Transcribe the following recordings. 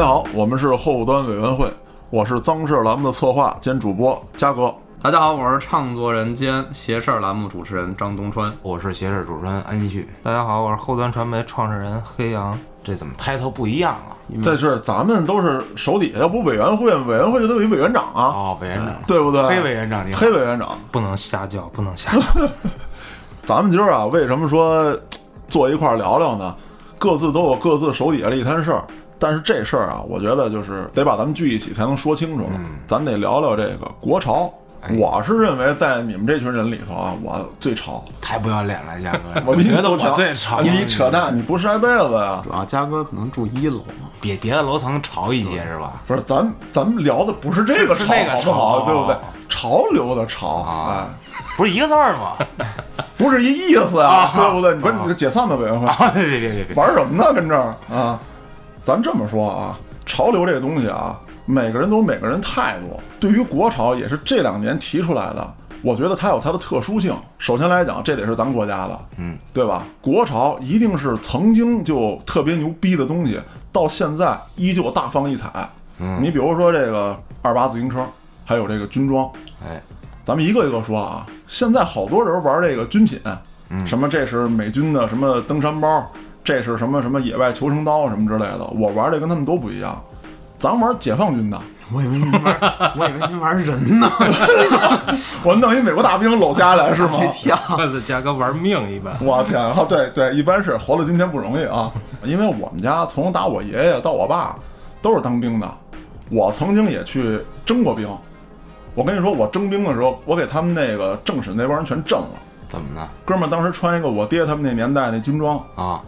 家好，我们是后端委员会，我是脏事儿栏目的策划兼主播嘉哥。大家好，我是唱作人兼邪事儿栏目主持人张东川。我是斜事主持人安旭，大家好，我是后端传媒创始人黑羊。这怎么抬头不一样啊？这是咱们都是手底下，要不委员会，委员会就得有一委员长啊，哦，委员长，对不对？黑委员长你好黑委员长。不能瞎叫，不能瞎叫。咱们今儿啊，为什么说坐一块儿聊聊呢？各自都有各自手底下的一摊事儿，但是这事儿啊，我觉得就是得把咱们聚一起才能说清楚了。咱得聊聊这个国潮。哎我是认为在你们这群人里头啊，我最潮。太不要脸了，嘉哥！我觉得我最潮，你扯淡，你不晒被子呀？主要嘉哥可能住一楼嘛，比别的楼层潮一些是吧？不是，咱咱们聊的不是这个潮，好不好？对不对？潮流的潮，啊哎，不是一个字儿吗？不是一意思啊，对不对？你不是你解散吧，委员会啊，别别别别别！玩什么呢？跟这儿啊？咱这么说啊，潮流这个东西啊，每个人都有每个人态度。对于国潮，也是这两年提出来的。我觉得它有它的特殊性。首先来讲，这得是咱国家的，嗯，对吧？国潮一定是曾经就特别牛逼的东西，到现在依旧大放异彩。嗯你比如说这个二八自行车，还有这个军装，哎，咱们一个一个说啊。现在好多人玩这个军品，嗯什么这是美军的什么登山包，这是什么什么野外求生刀什么之类的。我玩的跟他们都不一样，咱玩解放军的，我以为您玩，我以为您玩人呢，我弄一美国大兵搂家来是吗？跳。这价格玩命一般。我天啊！对对，一般是活到今天不容易啊。因为我们家从打我爷爷到我爸都是当兵的，我曾经也去征过兵。我跟你说，我征兵的时候，我给他们那个政审那帮人全震了。怎么的？哥们儿当时穿一个我爹他们那年代那军装，啊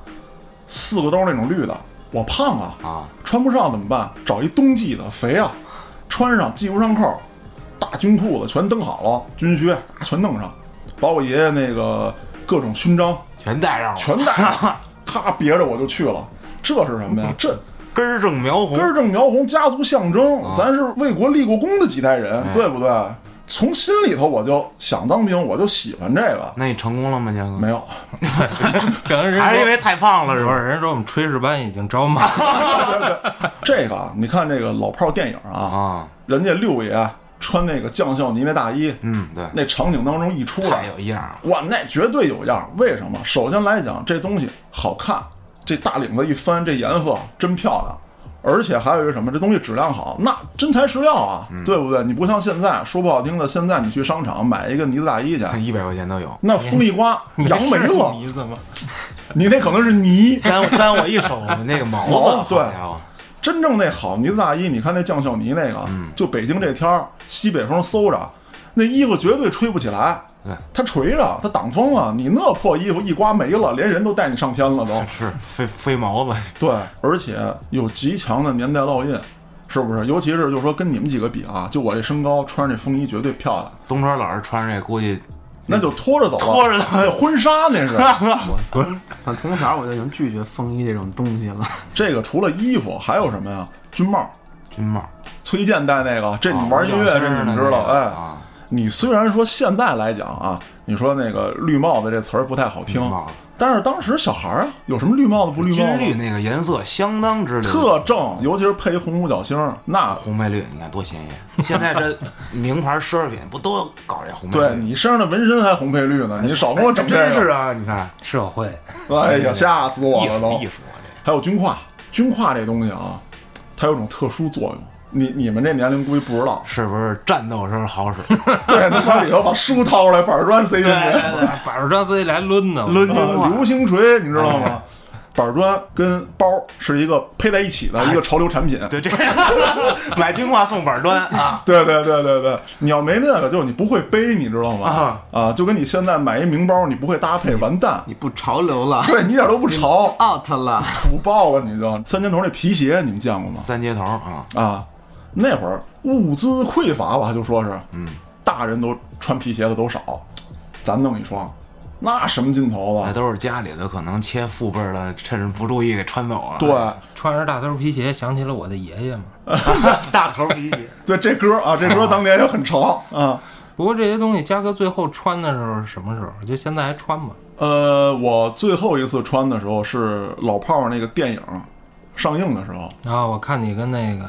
四个兜那种绿的，我胖啊，啊！穿不上怎么办？找一冬季的，肥啊，穿上系不上扣，大军裤子全蹬好了，军靴全弄上，把我爷爷那个各种勋章全带上了，全带上，咔别着我就去了。这是什么呀？这根正苗红根，正苗红，家族象征，咱是为国立过功的几代人，哎对不对？从心里头我就想当兵，我就喜欢这个。那你成功了吗，嘉哥？没有，可能人，还是因为太胖了是吧？不是人说我们炊事班已经招满了。这个啊你看这个老炮儿电影啊，啊，人家六爷穿那个将校呢那大衣，嗯，对，那场景当中一出太来，有样。哇，那绝对有样儿。为什么？首先来讲，这东西好看，这大领子一翻，这颜色真漂亮。而且还有一个什么，这东西质量好，那真材实料啊，对不对？你不像现在说不好听的，现在你去商场买一个呢子大衣去，一百块钱都有，那风一刮扬没了，你怎么？你那可能是泥。沾沾我一手 那个毛毛子，对真正那好呢子大衣，你看那酱校呢那个，就北京这天儿，西北风嗖着，那衣服绝对吹不起来。对，它垂着，它挡风啊。你那破衣服一刮没了，连人都带你上天了都。是飞飞毛子，对，而且有极强的年代烙印，是不是？尤其是就是说跟你们几个比啊，就我这身高，穿着这风衣绝对漂亮，东川老师穿着这估计那就拖着走了，拖着走那婚纱那是。反正从小我就已经拒绝风衣这种东西了。这个除了衣服还有什么呀？军帽，军帽，崔健戴那个，这你玩音乐啊这你们知道，哎。啊，你虽然说现在来讲啊，你说那个绿帽子这词儿不太好听但是当时小孩儿啊，有什么绿帽子不绿帽子军？绿那个颜色相当之特正，尤其是配一红五角星，那红配绿，你看多鲜艳！现在这名牌奢侈品不都搞这红配绿？对你身上的纹身还红配绿呢，你少跟我整这个。真是啊！你看社会哎呀，吓死我了都！艺术艺术啊，这还有军挎，军挎这东西啊，它有种特殊作用。你你们这年龄估计不知道，是不是战斗时候好使？对，他把里头把书掏出来，板砖塞进去，板砖自己来抡呢。抡啊流星锤，你知道吗？板砖跟包是一个配在一起的一个潮流产品。对，这买军挎送板砖啊！对对对对对，你要没那个，就是你不会背，你知道吗？啊就跟你现在买一名包，你不会搭配，完蛋。你不潮流了对你一点都不潮，，out 了。土爆了你就。三尖头那皮鞋你们见过吗？三接头啊，啊，那会儿物资匮乏吧，就说是，嗯，大人都穿皮鞋的都少，咱弄一双，那什么劲头子？那都是家里的可能切父辈儿的，趁着不注意给穿走了。对穿着大头皮鞋，想起了我的爷爷嘛。大头皮鞋，对，这歌啊，这歌当年也很潮 啊。不过这些东西，嘉哥最后穿的时候是什么时候？就现在还穿吗？呃，我最后一次穿的时候是老炮儿那个电影《上映的时候，然后我看你跟那个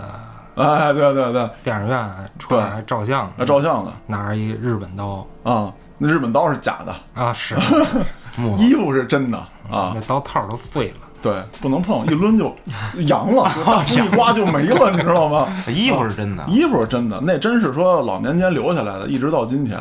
哎，对对对，电影院出来还照相还，照相的。拿着一日本刀。啊，那日本刀是假的，啊，是。木衣服是真的啊。那，刀套都碎了。对，不能碰，一抡就 扬了，就大风一刮就没了，你知道吗？衣服是真的，衣服是真的，那真是说老年间留下来的，一直到今天。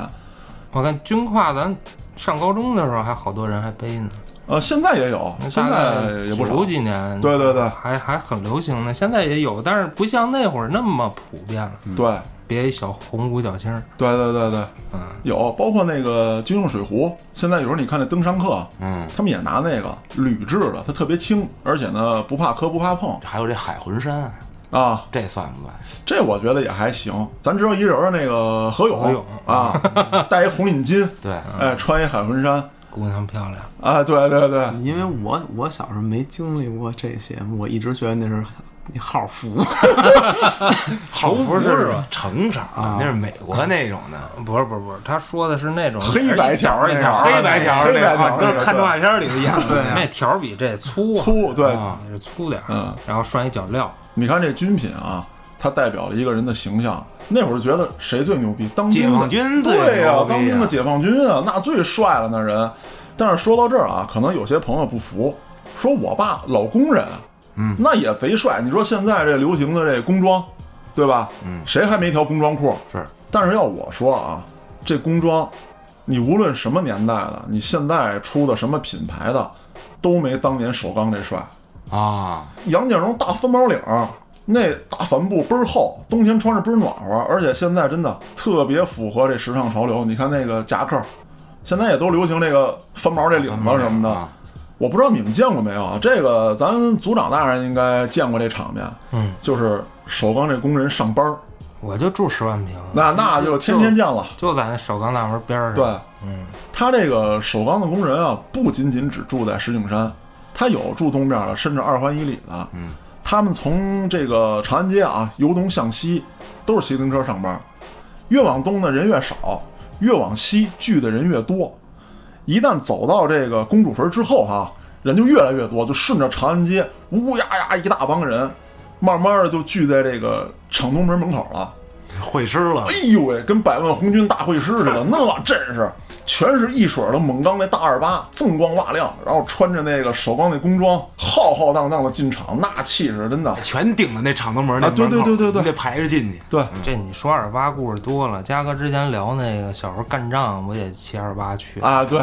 我看军挎，咱上高中的时候还好多人还背呢，呃，现在也有，现在也不少九。几年，对对对还还很流行呢。现在也有，但是不像那会儿那么普遍了。对别一小红五角星儿，对对对对，嗯，有，包括那个军用水壶，现在有时候你看那登山客，嗯，他们也拿那个铝制的，它特别轻，而且呢不怕磕不怕碰还有这海魂衫，啊。这算不算？这我觉得也还行。咱知道一人儿那个何勇，何勇啊，戴一红领巾，对，哎，穿一海魂衫姑娘漂亮。啊，对对对，因为我我小时候没经历过这些，我一直觉得那是那号服。球服是吧？成色啊那是美国那种的，不是不是不是，他说的是那种黑白条儿一条那个儿一条儿黑白条儿那个，都是看动画片里头演的。对那条儿比这粗啊，粗对。啊是粗点儿，嗯然后拴一脚镣，你看这军品啊，它代表了一个人的形象。那会儿觉得谁最牛逼？当兵的解放军对呀、当兵的啊解放军啊，那最帅了那人。但是说到这儿啊，可能有些朋友不服，说我爸老工人，嗯，那也贼帅。你说现在这流行的这工装，对吧？嗯谁还没条工装裤？是，但是要我说啊，这工装，你无论什么年代的，你现在出的什么品牌的，都没当年首钢这帅。啊，杨建荣大翻毛领儿，那大帆布倍儿厚，冬天穿着倍儿暖和，而且现在真的特别符合这时尚潮流。你看那个夹克，现在也都流行这个翻毛这领子什么的。啊我不知道你们见过没有啊？这个咱组长大人应该见过这场面，嗯，就是首钢这工人上班儿，我就住十万平，那那就天天见了。就在那首钢大门边儿上。对，嗯，他这个首钢的工人啊，不仅仅只住在石景山，他有住东边的，甚至二环以里的。嗯，他们从这个长安街啊，由东向西，都是骑自行车上班。越往东的人越少，越往西聚的人越多。一旦走到这个公主坟之后哈、人就越来越多，就顺着长安街，乌呀呀一大帮人，慢慢的就聚在这个厂东门门口了。会师了哎，呦喂，跟百万红军大会师似的，那阵势，全是一水儿的猛钢那大二八，锃光瓦亮，然后穿着那个首钢那工装，浩浩荡荡的进场，那气势真的。全顶着那厂东门那啊对对对对对你得排着进去。对，这你说二八故事多了，嘉哥之前聊那个小时候干仗，我也骑二八去啊对。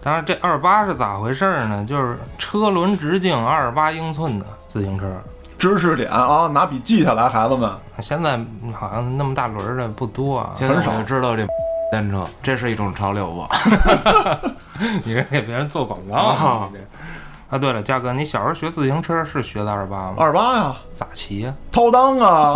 当然，这二八是咋回事儿呢？就是车轮直径二十八英寸的自行车，知识点啊，拿笔记下来，孩子们。现在好像那么大轮儿的不多啊。很少知道这单车，这是一种潮流吧？你这给别人做广告啊你这啊，对了，嘉哥，你小时候学自行车是学的二八吗？二八呀，咋骑呀？掏裆啊，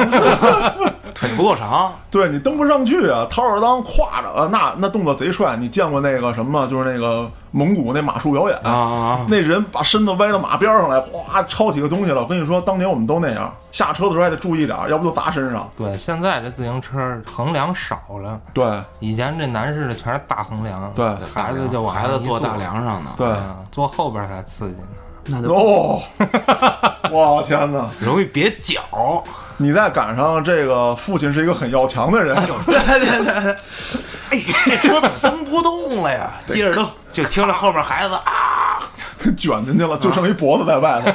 腿不够长，对你蹬不上去啊，掏着裆挎着啊，那那动作贼帅。你见过那个什么？就是那个蒙古那马术表演啊啊啊那人把身子歪到马边上来，哗抄起个东西了。我跟你说，当年我们都那样，下车的时候还得注意点儿，要不就砸身上。对，现在这自行车横梁少了，对以前这男士的全是大横梁，对孩子就往孩子坐大梁上呢，对，啊，坐后边才刺激呢。那就哦，我天哪！容易别脚。你再赶上这个父亲是一个很要强的人，对对对对，哎，这车蹬不动了呀？接着蹬，就听着后面孩子啊。卷进去了，就剩一脖子在外头。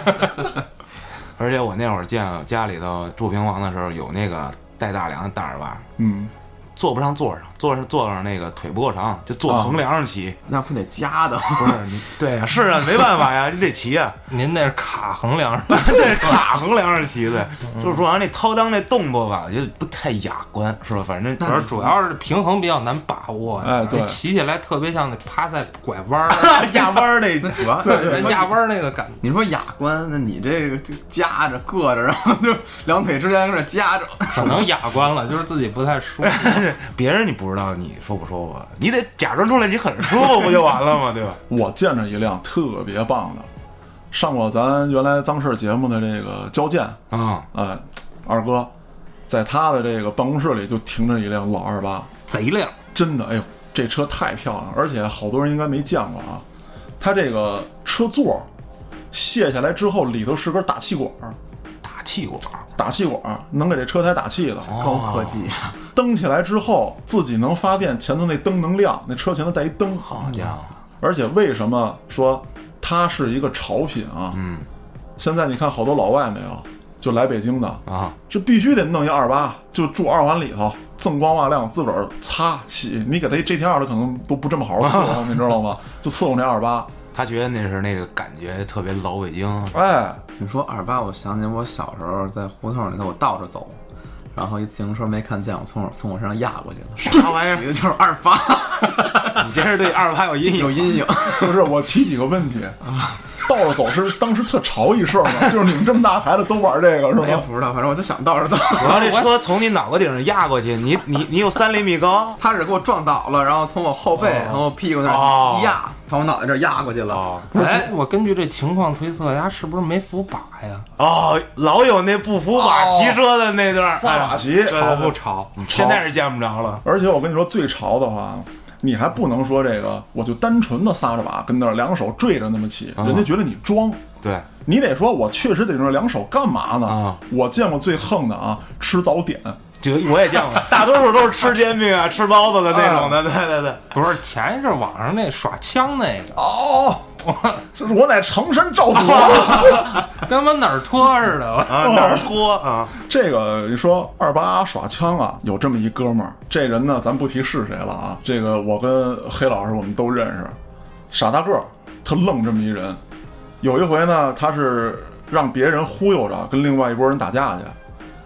而且我那会儿见家里头住平房的时候，有那个带大梁的大耳巴，嗯，坐不上座上，坐上坐上那个腿不够长，就坐横梁上骑。那不得夹的？不是你，对呀、是啊，没办法呀，你得骑呀、您那是卡横梁上，那是卡横梁上骑的，就是说完那掏裆那动作吧，就不太雅观，是吧？反正主要是平衡比较难把握呀，哎对骑起来特别像那趴在拐弯儿压弯儿那主要人压弯儿那个感觉。你说雅观，那你这个就夹着硌着，然后就两腿之间搁这夹着，可能雅观了，就是自己不太舒服。别人你不知道你舒不舒服，你得假装出来你很舒服，不就完了吗？对吧？我见着一辆特别棒的，上过咱原来脏事儿节目的这个交建，啊、哎，二哥，在他的这个办公室里就停着一辆老二八，贼亮，真的，哎呦，这车太漂亮，而且好多人应该没见过啊。它这个车座卸下来之后里头是根大气管气管，打气管儿能给这车胎打气的。高科技啊！蹬起来之后自己能发电，前头那灯能亮，那车前头带一灯。好家伙，而且为什么说它是一个潮品啊？嗯现在你看好多老外没有，就来北京的，啊，这必须得弄一二八，就住二环里头，锃光瓦亮，自个儿擦洗。你给他一 GTR 的可能都不这么好好伺候，你知道吗？就伺候那二八。他觉得那是那个感觉特别老北京，哎，你说二八，我想起我小时候在胡同里头，我倒着走，然后一自行车没看见，我从我从我身上压过去了，啥玩意儿？就是二八，你这是对二八有阴影？有阴影。不是，我提几个问题。倒着走是当时特潮一事儿吗？就是你们这么大孩子都玩这个是吗？我也不知道，反正我就想倒着走。然后这车从你脑壳顶上压过去，你 你你有三厘米高，他是给我撞倒了，然后从我后背，从我屁股那哦儿一压，从我脑袋这儿压过去了。哦哎，我根据这情况推测，他，是不是没扶把呀？哦，老有那不扶把哦骑车的那段儿，撒把骑对对潮对不潮？现在是见不着了。而且我跟你说，最潮的话，你还不能说这个，我就单纯的撒着把跟那儿两手坠着那么起，人家觉得你装。对，你得说，我确实得用两手干嘛呢？啊我见过最横的啊，吃早点。这个我也见过，大多数都是吃煎饼啊、吃包子的那种的。对对对，不是前一阵网上那耍枪那个，哦，这是我乃常山赵子龙。跟他妈哪儿拖似的。啊哪儿拖啊？这个你说二八耍枪啊，有这么一哥们儿，这人呢，咱不提是谁了啊。这个我跟黑老师我们都认识，傻大个儿，特愣这么一人。有一回呢，他是让别人忽悠着跟另外一拨人打架去，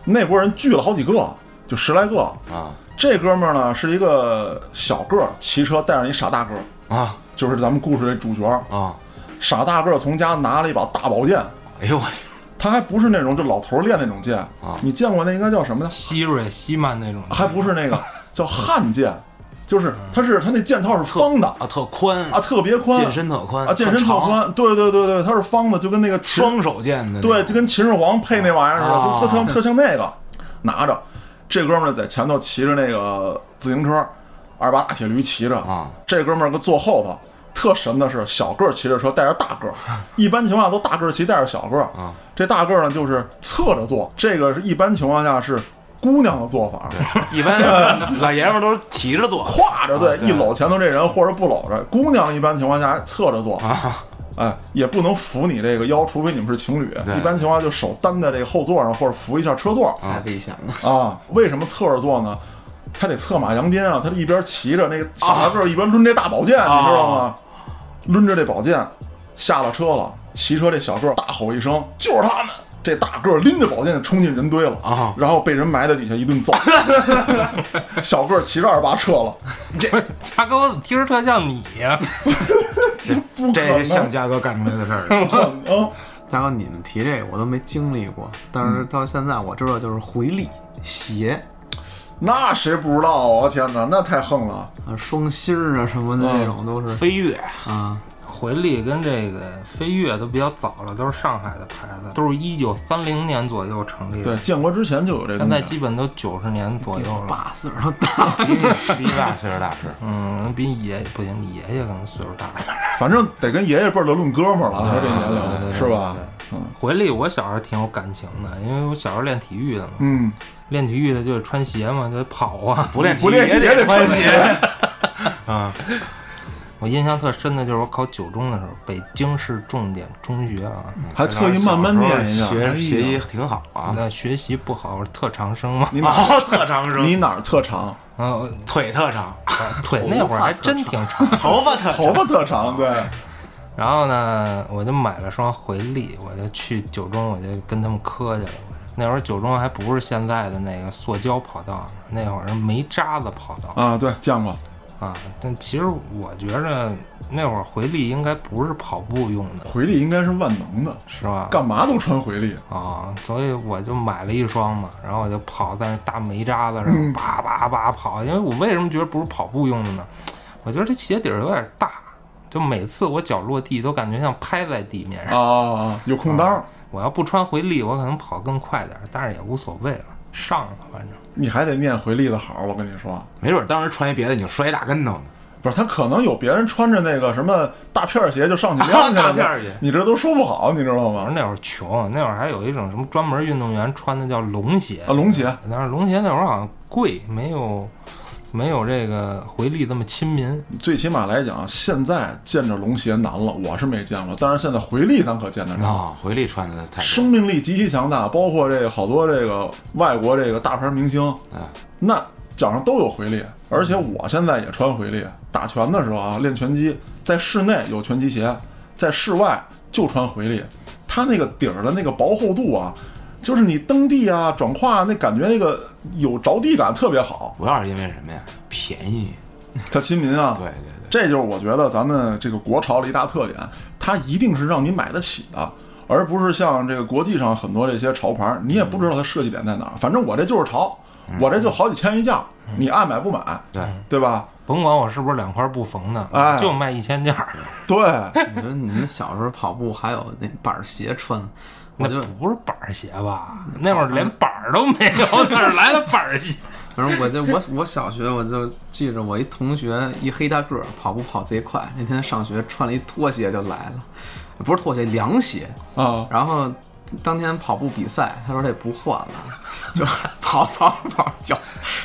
那拨人聚了好几个，就十来个。啊这哥们儿呢是一个小个儿，骑车带上一傻大个儿，啊就是咱们故事的主角。啊！傻大个儿从家拿了一把大宝剑，哎呦我去！他还不是那种就老头儿练那种剑啊你见过那应该叫什么呢？希瑞、希曼那种，还不是那个 叫汉剑，就是它是它那剑套是方的啊，特宽啊，特别宽，剑身特宽啊，剑身特宽，对对对对，它是方的，就跟那个双手剑的，对，就跟秦始皇配那玩意儿似的，啊就特像特像那个，拿着，这哥们儿在前头骑着那个自行车，二八大铁驴骑着，啊这哥们儿搁坐后头。特神的是，小个儿骑着车带着大个儿，一般情况下都大个儿骑带着小个儿。啊这大个儿呢就是侧着坐，这个是一般情况下是姑娘的做法，一般老爷们儿都是提着坐挎着对，一搂前头这人或者不搂着。姑娘一般情况下还侧着坐，啊哎，也不能扶你这个腰，除非你们是情侣。对一般情况下就手担在这个后座上，或者扶一下车座太危险了。啊。为什么侧着坐呢？他得策马扬鞭啊，他一边骑着那个小大个，一边抡这大宝剑，啊你知道吗？抡着这宝剑下了车了，骑车这小个大吼一声：“就是他们！”这大个拎着宝剑就冲进人堆了啊然后被人埋在底下一顿揍。小个骑着二八撤了，这嘉哥，我怎么听着特像你呀？不这能像嘉哥干出来的事儿。嘉哥，你们提这个我都没经历过，但是到现在我知道就是回力鞋那谁不知道啊？我天哪，那太横了！啊、双芯儿啊什么的那种都是飞跃啊。回力跟这个飞跃都比较早了，都是上海的牌子，都是一九三零年左右成立的对，建国之前就有这个。现在基本都九十年左右了。爸岁数都大，比你比你大岁数大是。嗯，比你爷爷不行，你爷爷可能岁数大点儿。反正得跟爷爷辈儿的论哥们儿了，他这年龄是吧？嗯回力我小时候挺有感情的，因为我小时候练体育的嘛，嗯，练体育的就得穿鞋嘛，就得跑啊。不练不练也也得穿穿鞋。啊，我印象特深的就是我考九中的时候，北京市重点中学啊，还特意慢慢念一下。学习挺好啊。那学习不好，我是特长生嘛，你哪哦，特长生，你哪儿特长？啊，腿特长，腿那会儿还真挺长。头发特头发特长，对。然后呢，我就买了双回力，我就去九中，我就跟他们磕去了。那会儿九中还不是现在的那个塑胶跑道呢，那会儿是煤渣子跑道啊，对，见过。啊。但其实我觉着那会儿回力应该不是跑步用的，回力应该是万能的，是吧？干嘛都穿回力。啊，所以我就买了一双嘛，然后我就跑在那大煤渣子上，叭叭叭跑。因为我为什么觉得不是跑步用的呢？我觉得这鞋底儿有点大，就每次我脚落地都感觉像拍在地面上。啊，有空当，我要不穿回力，我可能跑更快点儿，但是也无所谓了，上了反正。你还得念回力的好。我跟你说，没准当时穿一别的你就摔一大跟头呢。不是他可能有别人穿着那个什么大片儿鞋就上去练去了，大片儿鞋你这都说不好，你知道吗？那会儿穷，那会儿还有一种什么专门运动员穿的叫龙鞋啊，，龙鞋，但是龙鞋那会儿好像贵，没有没有这个回力这么亲民。最起码来讲，现在见着龙鞋难了，我是没见过，但是现在回力咱可见得着。啊，回力穿的太生命力极其强大，包括这个好多这个外国这个大牌明星，嗯，那脚上都有回力，而且我现在也穿回力。打拳的时候啊，练拳击，在室内有拳击鞋，在室外就穿回力。它那个底儿的那个薄厚度啊，就是你蹬地啊、转胯啊那感觉那个有着地感特别好，主要是因为什么呀？便宜。它亲民啊。对对对，这就是我觉得咱们这个国潮的一大特点，它一定是让你买得起的，而不是像这个国际上很多这些潮牌，你也不知道它设计点在哪儿。反正我这就是潮，我这就好几千一件儿，你爱买不买，对，对吧？甭管我是不是两块布缝的，哎就卖一千件儿。对，你说你们小时候跑步还有那板儿鞋穿，我那就不是板儿鞋吧？那会儿连板儿都没有，哪儿来的板儿鞋？反正我就我我小学我就记着我一同学一黑大个儿跑步跑贼快，那天上学穿了一拖鞋就来了，不是拖鞋凉鞋，啊，然后当天跑步比赛，他说这不换了，就跑跑跑脚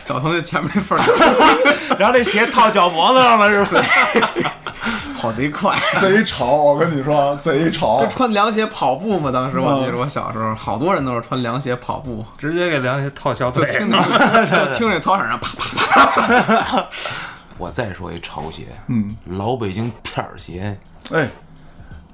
脚从那前面那缝儿 然后那鞋套脚脖子上了，是吧？跑贼快。贼潮，我跟你说，贼潮就。穿凉鞋跑步嘛，当时我记得我小时候，好多人都是穿凉鞋跑步，直接给凉鞋套小腿。就听着 就听着操场上啪啪我再说一潮鞋，嗯，老北京片儿鞋，哎，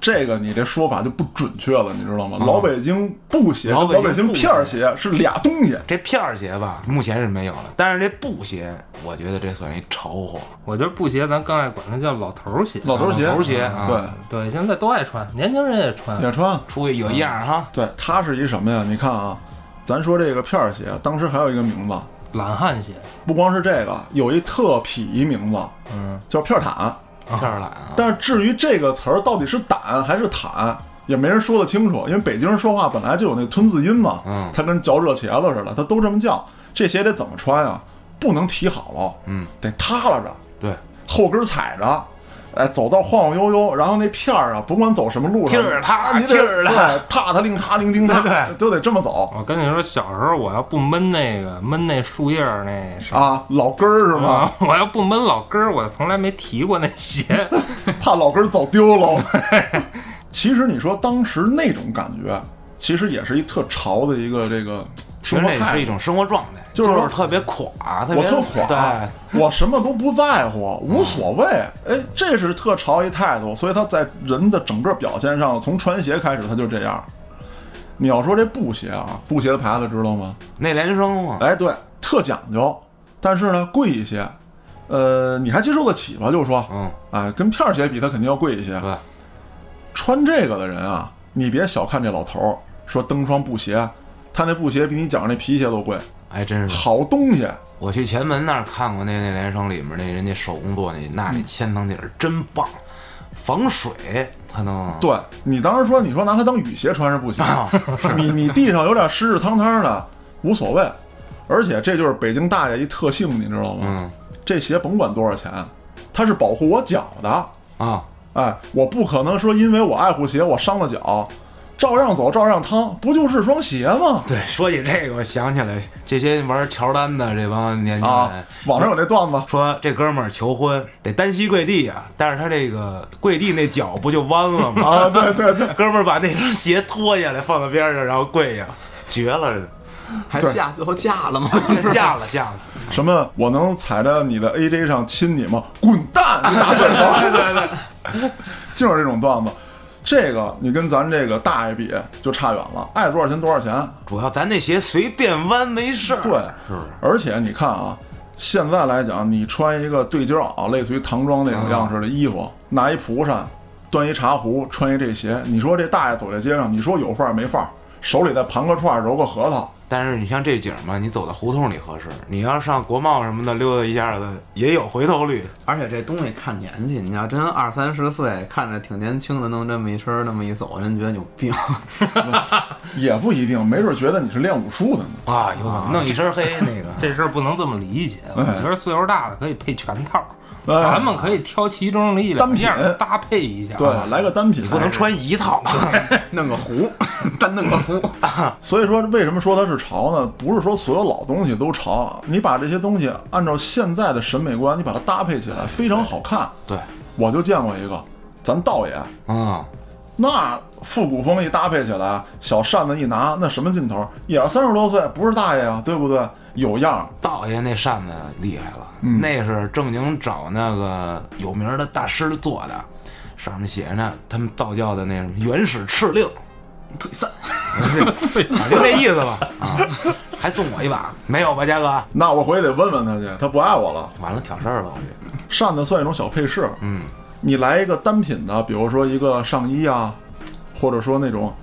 这个你这说法就不准确了，你知道吗？老北京布鞋、老北京片儿鞋是俩东西。这片儿鞋吧，目前是没有了，但是这布鞋，我觉得这算一潮货。我觉得布鞋咱更爱管它叫老头儿鞋。老头儿鞋，老头儿鞋啊对，对，现在都爱穿，年轻人也穿。也穿。出去有一样哈，对，它是一什么呀？你看啊，咱说这个片儿鞋，当时还有一个名字，懒汉鞋，不光是这个，有一特痞一名字嗯，叫片儿毯。片儿懒啊，但是至于这个词儿到底是胆还是坦，也没人说得清楚，因为北京人说话本来就有那吞字音嘛，嗯他跟嚼热茄子似的，他都这么叫。这鞋得怎么穿啊？不能提好了，嗯，得塌拉着，对，后跟踩着，哎，走道晃晃悠悠，然后那片儿啊，甭管走什么路上，踢儿踏你得踏对，踏踏令踏令叮踏，对 都得这么走我跟你说，小时候我要不闷那个闷那树叶儿那啥啊，老根儿是吗？啊，我要不闷老根儿，我从来没提过那鞋。怕老根儿走丢了。其实你说当时那种感觉，其实也是一特潮的一个这个生活态是一种生活状态，就是说特别垮，特别我特垮，对，我什么都不在乎，无所谓。哎，这是特潮一态度，所以他在人的整个表现上，从穿鞋开始他就这样。你要说这布鞋啊，布鞋的牌子知道吗？内联升嘛，哎，对，特讲究，但是呢贵一些。呃，你还接受得起吧？就说，嗯，哎，跟片儿鞋比，它肯定要贵一些。对，穿这个的人啊，你别小看这老头儿，说蹬双布鞋，他那布鞋比你脚上那皮鞋都贵，还真是。好东西。我去前门那儿看过那那联升里面那人家手工做那，那那千层底儿真棒，防水它能对你当时说，你说拿它当雨鞋穿是不行，啊，你你地上有点湿湿汤汤的无所谓，而且这就是北京大爷一特性，你知道吗？嗯这鞋甭管多少钱，它是保护我脚的。啊，哎，我不可能说因为我爱护鞋，我伤了脚，照样走，照样趟，不就是双鞋吗？对，说起这个，我想起来这些玩乔丹的这帮年轻啊人，，网上有那段子，说这哥们儿求婚得单膝跪地啊，但是他这个跪地那脚不就弯了吗？啊，对对对，哥们儿把那双鞋脱下来放在边上，然后跪下，绝了，还对嫁最后嫁了吗？嫁了嫁了，什么我能踩着你的 AJ 上亲你吗？滚蛋！你打滚吧，对对对，就是这种段子。这个你跟咱这个大爷比就差远了，爱多少钱多少钱。主要咱那鞋随便弯没事儿，对，是？而且你看啊，现在来讲，你穿一个对襟袄，类似于唐装那种样式的衣服，拿一蒲扇，端一茶壶，穿一这鞋，你说这大爷走在街上，你说有范儿没范儿？手里再盘个串儿，揉个核桃，但是你像这景儿嘛，你走到胡同里合适，你要上国贸什么的溜达一下子，也有回头率。而且这东西看年纪，你要真二三十岁，看着挺年轻的，弄这么一身儿那么一走，人觉得有病。也不一定，没准觉得你是练武术的呢。啊，有可能弄一身黑那个，这事儿不能这么理解。我觉得岁数大的可以配全套，哎咱们可以挑其中的一两件单品搭配一下。对，来个单品，不能穿一套。弄个壶，单弄个壶。所以说，为什么说它是潮呢？不是说所有老东西都潮，你把这些东西按照现在的审美观，你把它搭配起来，非常好看。对，我就见过一个，咱道爷，嗯，那复古风一搭配起来，小扇子一拿，那什么劲头？也是三十多岁，不是大爷啊，对不对？有样儿。道爷那扇子厉害了，嗯那是正经找那个有名的大师做的，上面写着呢，他们道教的那什么原始敕令，退散，反正那意思吧。啊，还送我一把，没有吧，嘉哥？那我回去得问问他去，他不爱我了。完了，挑事儿了。扇子算一种小配饰，嗯，你来一个单品的，比如说一个上衣啊，或者说那种大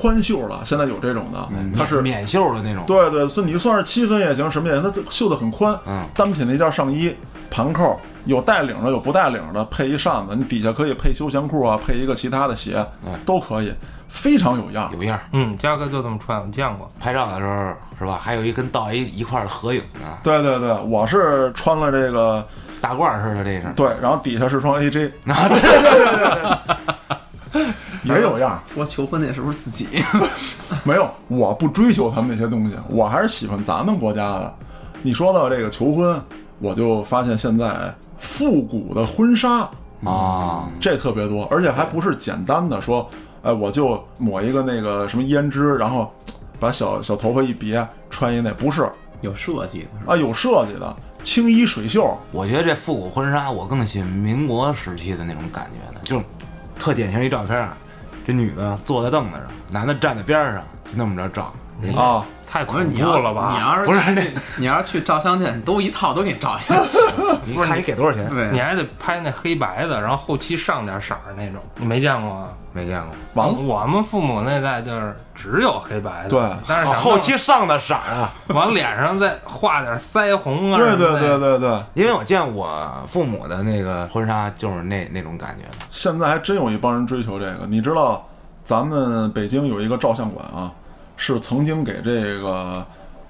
宽袖的，现在有这种的，它是免免袖的那种。对对，所以你算是七分也行，什么也行，它袖子很宽。嗯单品的一件上衣，盘扣有带领的，有不带领的，配一扇子，你底下可以配休闲裤啊，配一个其他的鞋，嗯都可以，非常有样。有样。嗯，嘉哥就这么穿，我见过。拍照的时候是吧？还有一跟道爷一块儿合影呢，对对对，我是穿了这个，大褂似的，这是。对，然后底下是双 AJ，啊，对对对对对，也有样。说求婚那是不是自己？没有，我不追求他们那些东西，我还是喜欢咱们国家的。你说到这个求婚，我就发现现在复古的婚纱啊，这特别多，而且还不是简单的说，哎，我就抹一个那个什么胭脂，然后把小小头发一别，穿一那，不是有设计的？啊，有设计的青衣水袖，我觉得这复古婚纱，我更喜欢民国时期的那种感觉的，就是特典型一照片啊，这女的坐在凳子上，男的站在边上，就那么着照。啊，太恐怖了吧？你要是不是那你要是去照相店，都一套都给你照下。你看你给多少钱？对，你还得拍那黑白的，然后后期上点色儿那种，你没见过啊？没见过。完了，我们父母那代就是只有黑白的，对哦但是后期上的色儿啊，往脸上再画点腮红啊，对对对对对，因为我见我父母的那个婚纱就是那那种感觉的。现在还真有一帮人追求这个。你知道，咱们北京有一个照相馆啊，是曾经给这个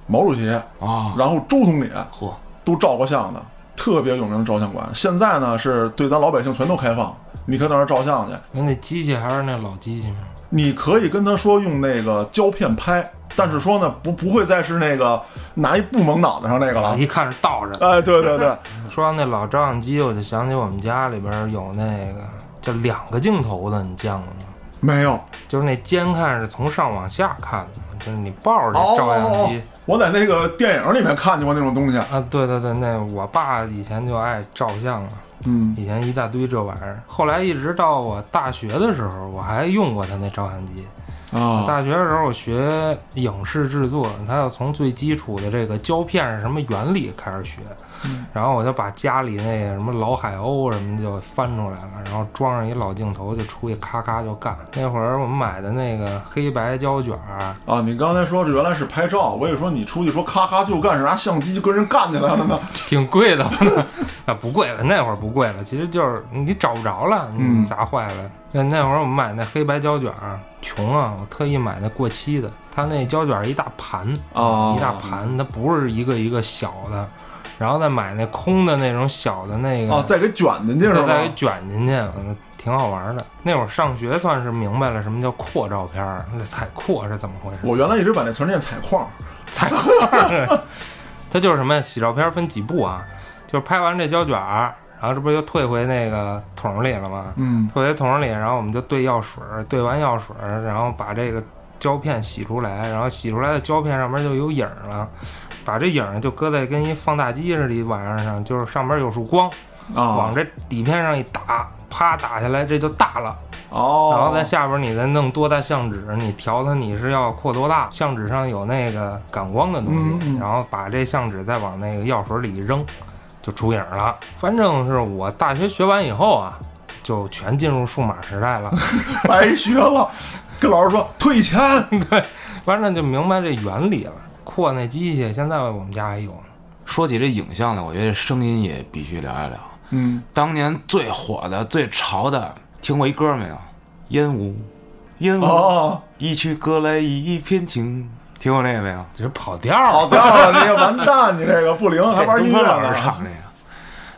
毛主席，啊，然后周总理嚯，都照过相的，特别有名的照相馆。现在呢是对咱老百姓全都开放，你可以到那儿照相去。那那机器还是那老机器吗？你可以跟他说用那个胶片拍，但是说呢不不会再是那个拿一布蒙脑袋上那个了。一看是倒着的。哎，对对对，说到那老照相机，我就想起我们家里边有那个就两个镜头的，你见过吗？没有就是那监看是从上往下看的，就是你抱着照相机、我在那个电影里面看见过那种东西。啊，对对对，那我爸以前就爱照相啊，嗯，以前一大堆这玩意儿。后来一直到我大学的时候，我还用过他那照相机。啊，大学的时候我学影视制作，他要从最基础的这个胶片是什么原理开始学，然后我就把家里那个什么老海鸥什么就翻出来了，然后装上一老镜头就出去咔咔就干。那会儿我们买的那个黑白胶卷儿，啊，你刚才说这原来是拍照，我以为说你出去说咔咔就干，是拿相机就跟人干起来了呢。挺贵的 啊，不贵了，那会儿不贵了，其实就是你找不着了，嗯你砸坏了。那那会儿我们买那黑白胶卷儿，穷啊，我特意买那过期的，它那胶卷儿一大盘。啊，一大盘，它不是一个一个小的，然后再买那空的那种小的那个，哦，再给卷进去是吧再再？给卷进去，嗯挺好玩的。那会儿上学算是明白了什么叫扩照片儿，那采扩是怎么回事？我原来一直把那词儿念采矿。采扩儿，它就是什么呀？洗照片分几步啊？就是拍完这胶卷儿，然后这不又退回那个桶里了吗？嗯退回桶里，然后我们就兑药水儿，兑完药水儿，然后把这个胶片洗出来，然后洗出来的胶片上面就有影儿了，把这影儿就搁在跟一放大机似的一玩意儿上，就是上边有束光，往啊，这底片上一打，啪打下来这就大了，哦，然后在下边你再弄多大相纸，你调它你是要扩多大，相纸上有那个感光的东西，然后把这相纸再往那个药水里一扔，就出影儿了。反正是我大学学完以后啊，就全进入数码时代了。白学了，跟老师说退钱。对反正就明白这原理了。扩那机器现在我们家还有呢。说起这影像呢，我觉得声音也必须聊一聊。嗯，当年最火的、最潮的，听过一歌没有？烟雾，烟雾，哦，一曲歌来一片情，听过那个没有？这是跑调儿，好掉了，你完蛋，你这个不灵，还玩音乐东方老师呢。唱这个。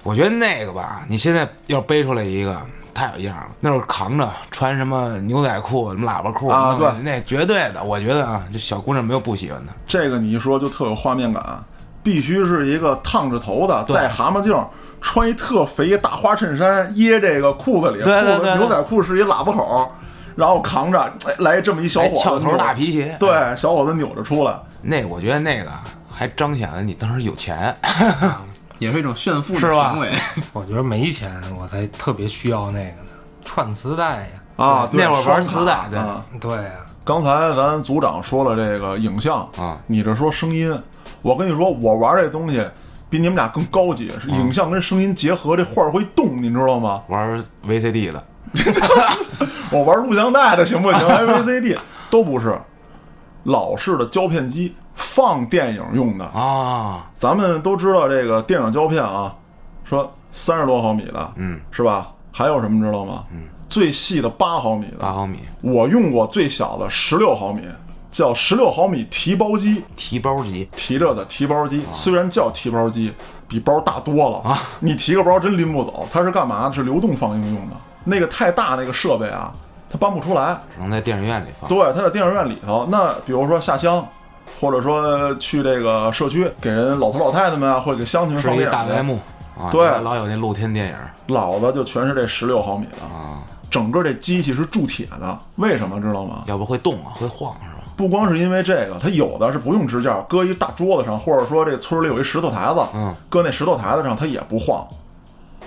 我觉得那个吧，你现在要背出来一个，太有样了。那会儿扛着穿什么牛仔裤、什么喇叭裤啊对那绝对的。我觉得啊，这小姑娘没有不喜欢的。这个你一说就特有画面感，必须是一个烫着头的，对戴蛤蟆镜，穿一特肥大花衬衫，掖这个裤子里，裤子牛仔裤是一喇叭口，然后扛着，哎来这么一小哎伙子，翘头大皮鞋，对，小伙子扭着出来，那我觉得那个还彰显了你当时有钱。也是一种炫富的行为。我觉得没钱我才特别需要那个呢，串磁带呀。啊，对那会儿玩磁带对啊。对。呀、刚才咱组长说了这个影像啊。你这说声音，我跟你说，我玩这东西比你们俩更高级，是影像跟声音结合，这画儿会动，你知道吗？玩 VCD 的，我玩录像带的行不行？还 VCD 都不是，老式的胶片机放电影用的。啊，咱们都知道这个电影胶片啊，说三十多毫米的，嗯，是吧？还有什么知道吗？嗯，最细的八毫米的，八毫米我用过最小的十六毫米，叫十六毫米提包机，提包机，提着的提包机，虽然叫提包机，比包大多了啊！你提个包真拎不走，它是干嘛的？是流动放映用的。那个太大那个设备啊，它搬不出来。只能在电影院里放。对，它在电影院里头。那比如说下乡，或者说去这个社区给人老头老太太们啊，或者给乡亲们放电影大。白幕啊，对老有那露天电影老的就全是这十六毫米的，啊，整个这机器是铸铁的，为什么知道吗？要不会动啊，会晃是吧？不光是因为这个，它有的是不用支架，搁一大桌子上，或者说这村里有一石头台子，嗯，搁那石头台子上它也不晃。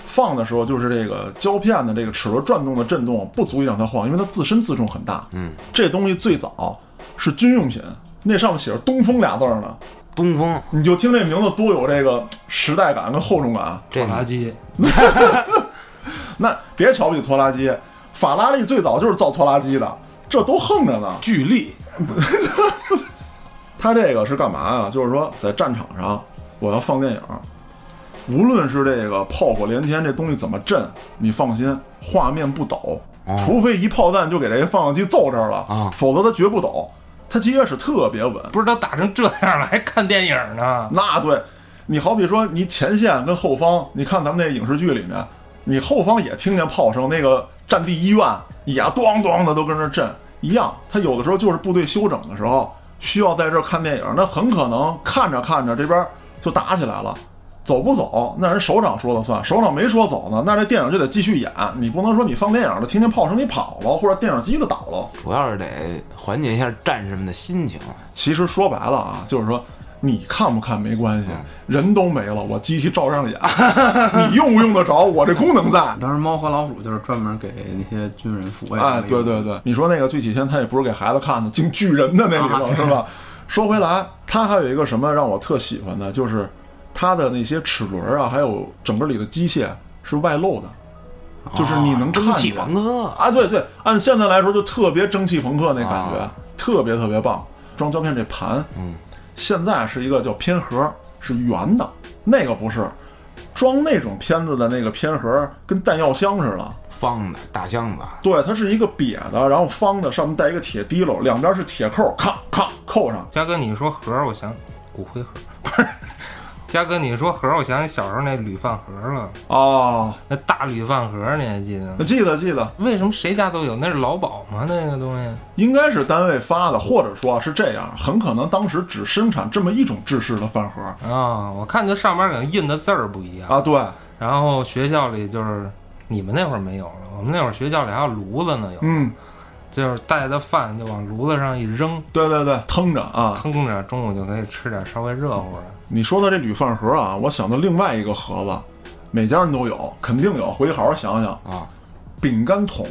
放的时候就是这个胶片的这个齿轮转动的震动不足以让它晃，因为它自身自重很大。嗯，这东西最早是军用品，那上面写着“东风”俩字儿呢，东风你就听这名字多有这个时代感跟厚重感。这拖拉机，那别瞧不起拖拉机，法拉利最早就是造拖拉机的，这都横着呢。巨力，他这个是干嘛呀？就是说在战场上，我要放电影，无论是这个炮火连天，这东西怎么震，你放心，画面不抖，哦除非一炮弹就给这个放映机揍这儿了啊否则它绝不抖，它结实，特别稳。不是都打成这样了，还看电影呢？那对，你好比说你前线跟后方，你看咱们那影视剧里面，你后方也听见炮声，那个战地医院也咣咣的都跟那震一样。它有的时候就是部队休整的时候，需要在这儿看电影，那很可能看着看着这边就打起来了。走不走，那人首长说了算，首长没说走呢，那这电影就得继续演。你不能说你放电影了，听见炮声你跑了，或者电影机子倒了。主要是得缓解一下战士们的心情。其实说白了啊，就是说你看不看没关系，人都没了，我机器照样演。你用不用得着，我这功能在。当时猫和老鼠就是专门给那些军人抚慰的哎，对对对，你说那个最起先他也不是给孩子看的，进巨人的那里头、啊是吧？说回来，他还有一个什么让我特喜欢的，就是它的那些齿轮啊，还有整个里的机械是外露的，就是你能看蒸汽见朋克啊，对对，按现在来说就特别蒸汽朋克那感觉，啊特别特别棒。装胶片这盘，嗯，现在是一个叫偏盒，是圆的，那个不是。装那种片子的那个片盒跟弹药箱似的，方的大箱子，对，它是一个瘪的，然后方的，上面带一个铁提溜，两边是铁扣，咔咔扣上。嘉哥，你说盒儿，我想骨灰盒不是。嘉哥，你说盒儿，我想起小时候那铝饭盒了，哦，那大铝饭盒，你还记得吗？记得记得，为什么谁家都有？那是劳保吗？那个东西？应该是单位发的，或者说是这样，很可能当时只生产这么一种制式的饭盒啊、我看这上面可能印的字儿不一样。啊。对，然后学校里就是你们那会儿没有了，我们那会儿学校里还有炉子呢，有，嗯，就是带的饭就往炉子上一扔，对对对，腾着啊。腾着，中午就可以吃点稍微热乎的。你说的这铝饭盒啊，我想到另外一个盒子，每家人都有，肯定有，回去好好想想。啊，饼干桶，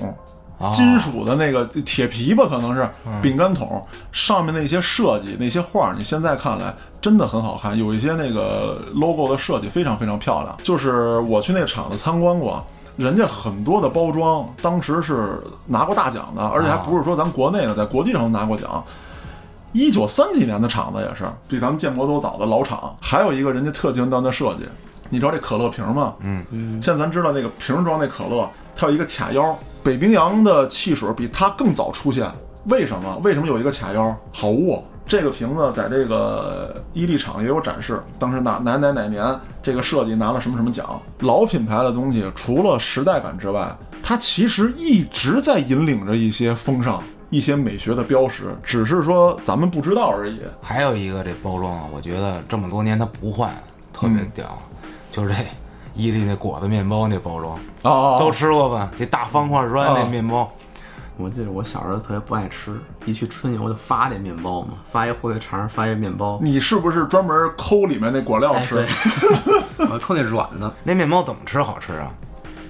啊金属的那个铁皮吧，可能是嗯饼干桶，上面那些设计、那些画儿，你现在看来真的很好看，有一些那个 logo 的设计非常非常漂亮。就是我去那厂子参观过。人家很多的包装，当时是拿过大奖的，而且还不是说咱国内的，在国际上都拿过奖。一九三几年的厂子也是，比咱们建国都早的老厂。还有一个人家特精端的设计，你知道这可乐瓶吗？嗯嗯，现在咱知道那个瓶装那可乐，它有一个卡腰。北冰洋的汽水比它更早出现，为什么？为什么有一个卡腰？好握，这个瓶子在这个伊利厂也有展示，当时哪哪哪哪年这个设计拿了什么什么奖。老品牌的东西，除了时代感之外，它其实一直在引领着一些风尚、一些美学的标识，只是说咱们不知道而已。还有一个这包装啊，我觉得这么多年它不换，特别嗯屌，就是这伊利那果子面包那包装，哦，都吃过吧？这大方块砖那啊面包，我记得我小时候特别不爱吃，一去春游就发这面包嘛，发一火腿肠，发一面包。你是不是专门抠里面那果料哎，吃？哎，我抠那软的，那面包怎么吃好吃啊？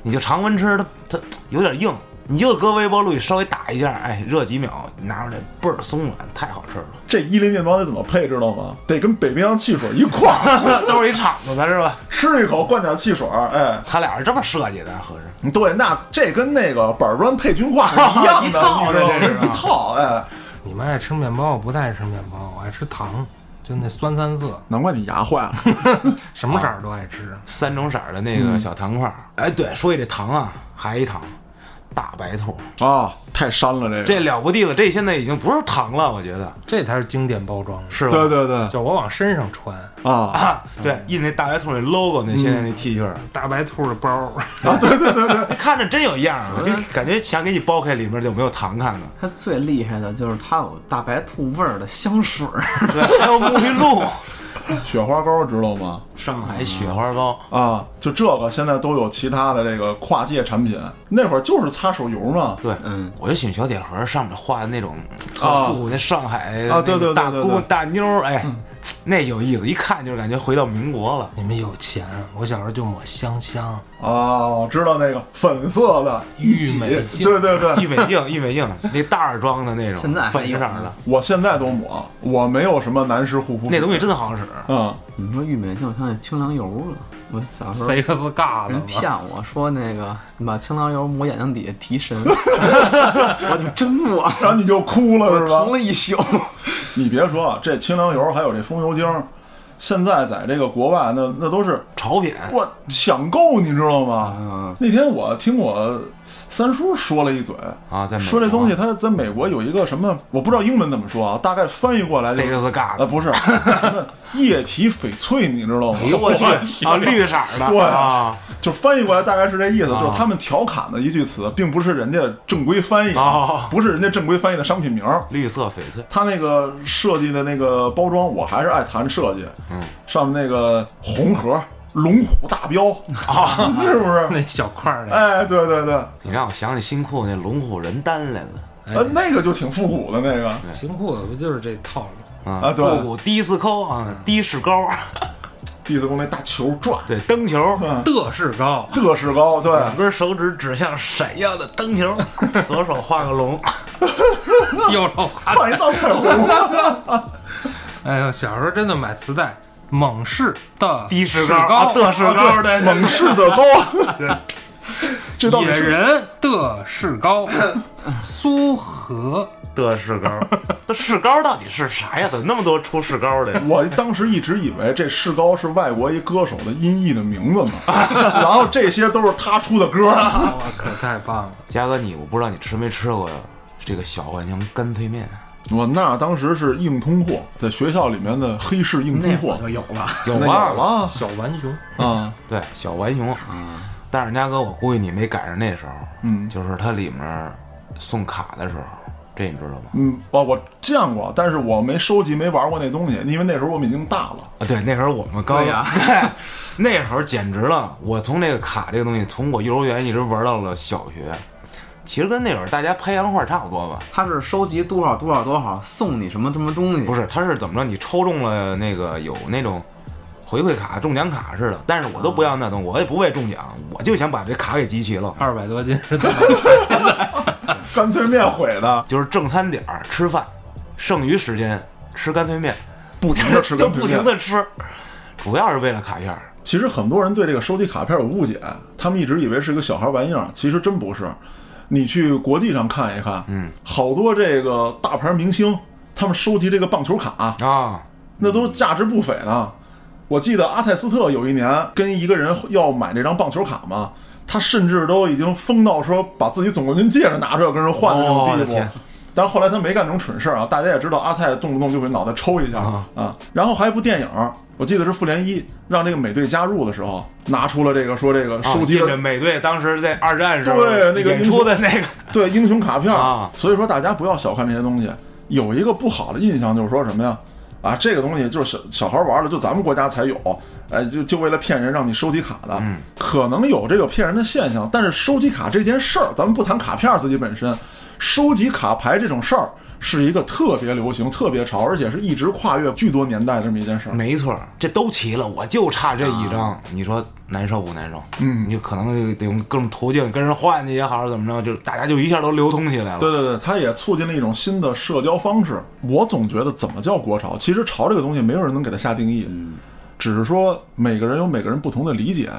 你就常温吃，它它有点硬，你就搁微波炉里稍微打一下，哎，热几秒，拿出来倍儿松软，太好吃了。这伊利面包得怎么配，知道吗？得跟北冰洋汽水一块儿，都是一厂子的是吧？吃一口灌点汽水，哎，他俩是这么设计的，合着。对，那这跟那个板砖配军挂是一样的，一套的这是啊一套，哎，你们爱吃面包，我不太爱吃面包，我爱吃糖，就那酸三色，难怪你牙坏了。什么色儿都爱吃。三种色儿的那个小糖块儿。哎，对，说起这糖啊，还一糖，大白兔，啊，太膻了这个。这了不地了，这现在已经不是糖了，我觉得这才是经典包装，是吧？对对对就我往身上穿。啊啊，对，印那大白兔那 logo 那现在那 T 恤儿，大白兔的包，啊，对对对对 看着真有样儿啊，就感觉想给你剥开，里面就没有糖看的。它最厉害的就是它有大白兔味儿的香水儿。对，还有沐浴露，雪花膏知道吗？上海雪花膏，啊，就这个现在都有其他的这个跨界产品。那会儿就是擦手油嘛。对，嗯，我就喜欢小铁盒上面画的那种啊那上海啊对对对大姑对对大妞儿，哎，那有意思，一看就是感觉回到民国了。你们有钱，我小时候就抹香香，哦，知道那个粉色的玉美一起净对对对，郁美净，郁美净，那袋儿装的那种，现在粉色儿的，我现在都抹，我没有什么男士护肤品那东西真好使。嗯，你说郁美净像那清凉油了，我小时候 C X 嘎的人嘛。骗我说那个你把清凉油抹眼睛底下提神，我就真抹，然后你就哭了我是吧疼？了一宿。你别说，这清凉油还有这风油精，现在在这个国外那那都是潮品，我抢购，你知道吗？嗯，那天我听我三叔说了一嘴啊在说这东西他在美国有一个什么，我不知道英文怎么说啊，大概翻译过来就是嘎呃，不是 液体翡翠，你知道吗？我去 啊，绿色的，对啊，就翻译过来大概是这意思，啊就是他们调侃的一句词，并不是人家正规翻译，啊不是人家正规翻译的商品名。绿色翡翠，他那个设计的那个包装，我还是爱谈设计。嗯，上面那个红盒龙虎大标啊，是不是？那小块儿的，哎，对对对，你让我想起新裤那龙虎人丹来了。呃，那个就挺复古的那个。新裤子不就是这套路？啊复古第一次抠啊，低士高，弟子宫那大球转，对，灯球，嗯，的士高，的士高，对，两根手指指向闪耀的灯球，左手画个龙，右手画。换一道彩虹。哎呦，小时候真的买磁带，猛士的低士士高啊，的士高的猛士的高，野人的士高，苏和的士高，这士高到底是啥呀？怎么那么多出士高的？我当时一直以为这士高是外国一歌手的音译的名字呢，然后这些都是他出的歌。我，可太棒了！嘉哥，你我不知道你吃没吃过这个小浣熊干脆面，我那当时是硬通货，在学校里面的黑市硬通货就有了。有吧？有了小浣熊，啊，对，小浣熊。但是家哥，我估计你没赶上那时候，嗯就是它里面送卡的时候，这你知道吗？嗯，哦，我见过，但是我没收集，没玩过那东西，因为那时候我们已经大了。啊，对，那时候我们刚对呀 那时候简直了！我从那个卡这个东西，从我幼儿园一直玩到了小学，其实跟那会儿大家拍洋画差不多吧。他是收集多少多少多少，送你什么什么东西？不是，他是怎么着？你抽中了那个有那种回馈卡、中奖卡似的，但是我都不要那东西，我也不为中奖，我就想把这卡给集齐了。二百多斤是怎么？干脆面毁的，就是正餐点儿吃饭，剩余时间吃干脆面，不停的吃就不。停的吃，主要是为了卡片儿。其实很多人对这个收集卡片有误解，他们一直以为是个小孩玩意儿，其实真不是。你去国际上看一看，嗯，好多这个大牌明星，他们收集这个棒球卡，啊，那都价值不菲呢。我记得阿泰斯特有一年跟一个人要买这张棒球卡嘛，他甚至都已经疯到说把自己总冠军戒指拿出来跟人换的那种地步。但是后来他没干这种蠢事儿啊，大家也知道阿泰动不动就会脑袋抽一下啊啊。然后还有一部电影，我记得是复联一让这个美队加入的时候，拿出了这个说这个收集啊印了着美队当时在二战时候对那个演出的那个，对英雄卡片儿。啊。所以说大家不要小看这些东西。有一个不好的印象就是说什么呀？啊，这个东西就是小小孩玩的，就咱们国家才有，哎，就就为了骗人让你收集卡的，嗯。可能有这个骗人的现象，但是收集卡这件事儿，咱们不谈卡片儿自己本身，收集卡牌这种事儿是一个特别流行、特别潮，而且是一直跨越巨多年代的这么一件事儿。没错，这都齐了，我就差这一张，你说难受不难受？嗯你可能就得用各种途径跟人换去也好，怎么着，就大家就一下都流通起来了。对对对，它也促进了一种新的社交方式。我总觉得怎么叫国潮？其实潮这个东西没有人能给它下定义，只是说每个人有每个人不同的理解。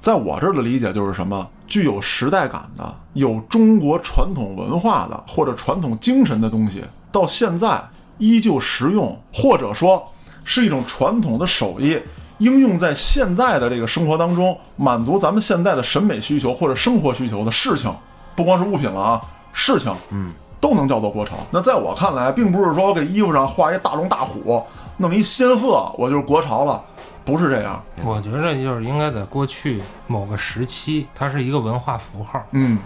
在我这儿的理解就是什么，具有时代感的、有中国传统文化的或者传统精神的东西，到现在依旧实用，或者说是一种传统的手艺，应用在现在的这个生活当中，满足咱们现在的审美需求或者生活需求的事情，不光是物品了啊，事情，嗯，都能叫做国潮。那在我看来，并不是说我给衣服上画一大龙大虎，弄一仙鹤，我就是国潮了，不是这样。我觉着就是应该在过去某个时期，它是一个文化符号，嗯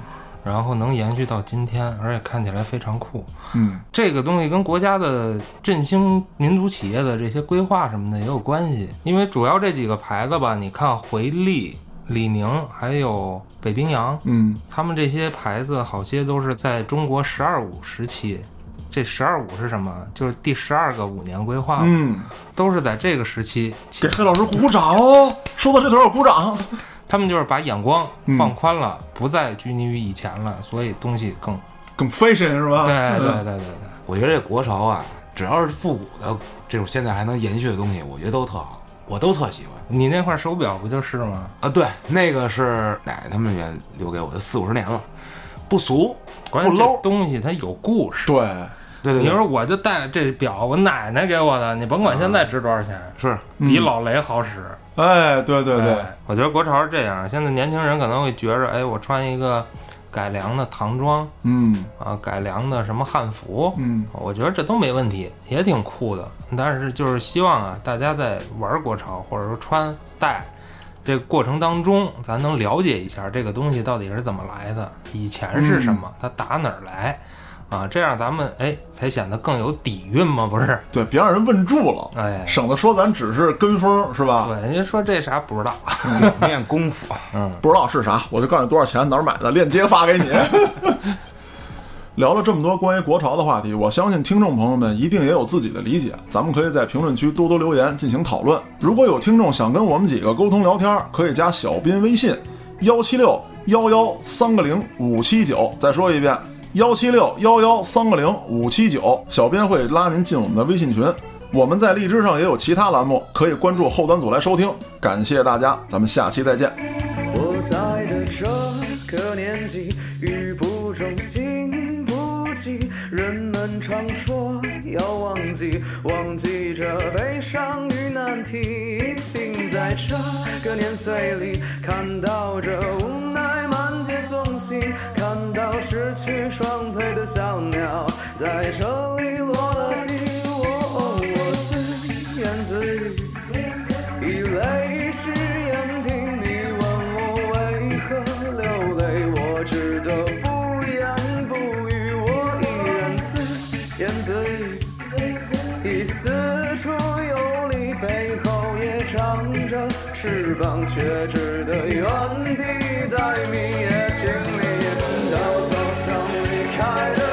然后能延续到今天，而且看起来非常酷。嗯这个东西跟国家的振兴民族企业的这些规划什么的也有关系，因为主要这几个牌子吧，你看回力、李宁还有北冰洋，嗯他们这些牌子好些都是在中国“十二五”时期。这“十二五”是什么？就是第十二个五年规划，嗯，都是在这个时期给黑老师鼓鼓掌哦！说到这头，我鼓掌。他们就是把眼光嗯放宽了，不再拘泥于以前了，所以东西更更 fashion 是吧？对对嗯对对对。我觉得这国潮啊，只要是复古的这种现在还能延续的东西，我觉得都特好，我都特喜欢你那块手表不就是吗？啊。对，那个是奶奶他们也留给我的，四五十年了，不俗，关键这不 low。东西它有故事。对，对对对，你说我就戴这表，我奶奶给我的，你甭管现在值多少钱，是。比老雷好使。哎，对对对，哎我觉得国潮是这样，现在年轻人可能会觉着，哎，我穿一个改良的唐装嗯啊，改良的什么汉服，嗯我觉得这都没问题，也挺酷的。但是就是希望啊，大家在玩国潮或者说穿戴这个过程当中，咱能了解一下这个东西到底是怎么来的，以前是什么，它打哪儿来啊？这样咱们哎才显得更有底蕴嘛，不是？对，别让人问住了，哎，省得说咱只是跟风是吧？对，您说这啥不知道？练 功夫。嗯，不知道是啥，我就告诉你多少钱，哪儿买的，链接发给你。聊了这么多关于国潮的话题，我相信听众朋友们一定也有自己的理解，咱们可以在评论区多多留言进行讨论。如果有听众想跟我们几个沟通聊天，可以加小斌微信幺七六幺幺三个零五七九，再说一遍幺七六幺幺三个零五七九，小编会拉您进我们的微信群。我们在荔枝上也有其他栏目，可以关注后端组来收听。感谢大家，咱们下期再见。我在的这个年纪，语不中心不急，人们常说要忘记，忘记这悲伤与难题。请在这个年岁里，看到这无奈满街纵行，看到失去双腿的小鸟在这里落了地。我自言自语。以泪湿眼底，你问我为何流泪，我只得不言不语，我依然自言自语，已四处游离，背后也长着翅膀，却只得原地待命。也请你想离开的。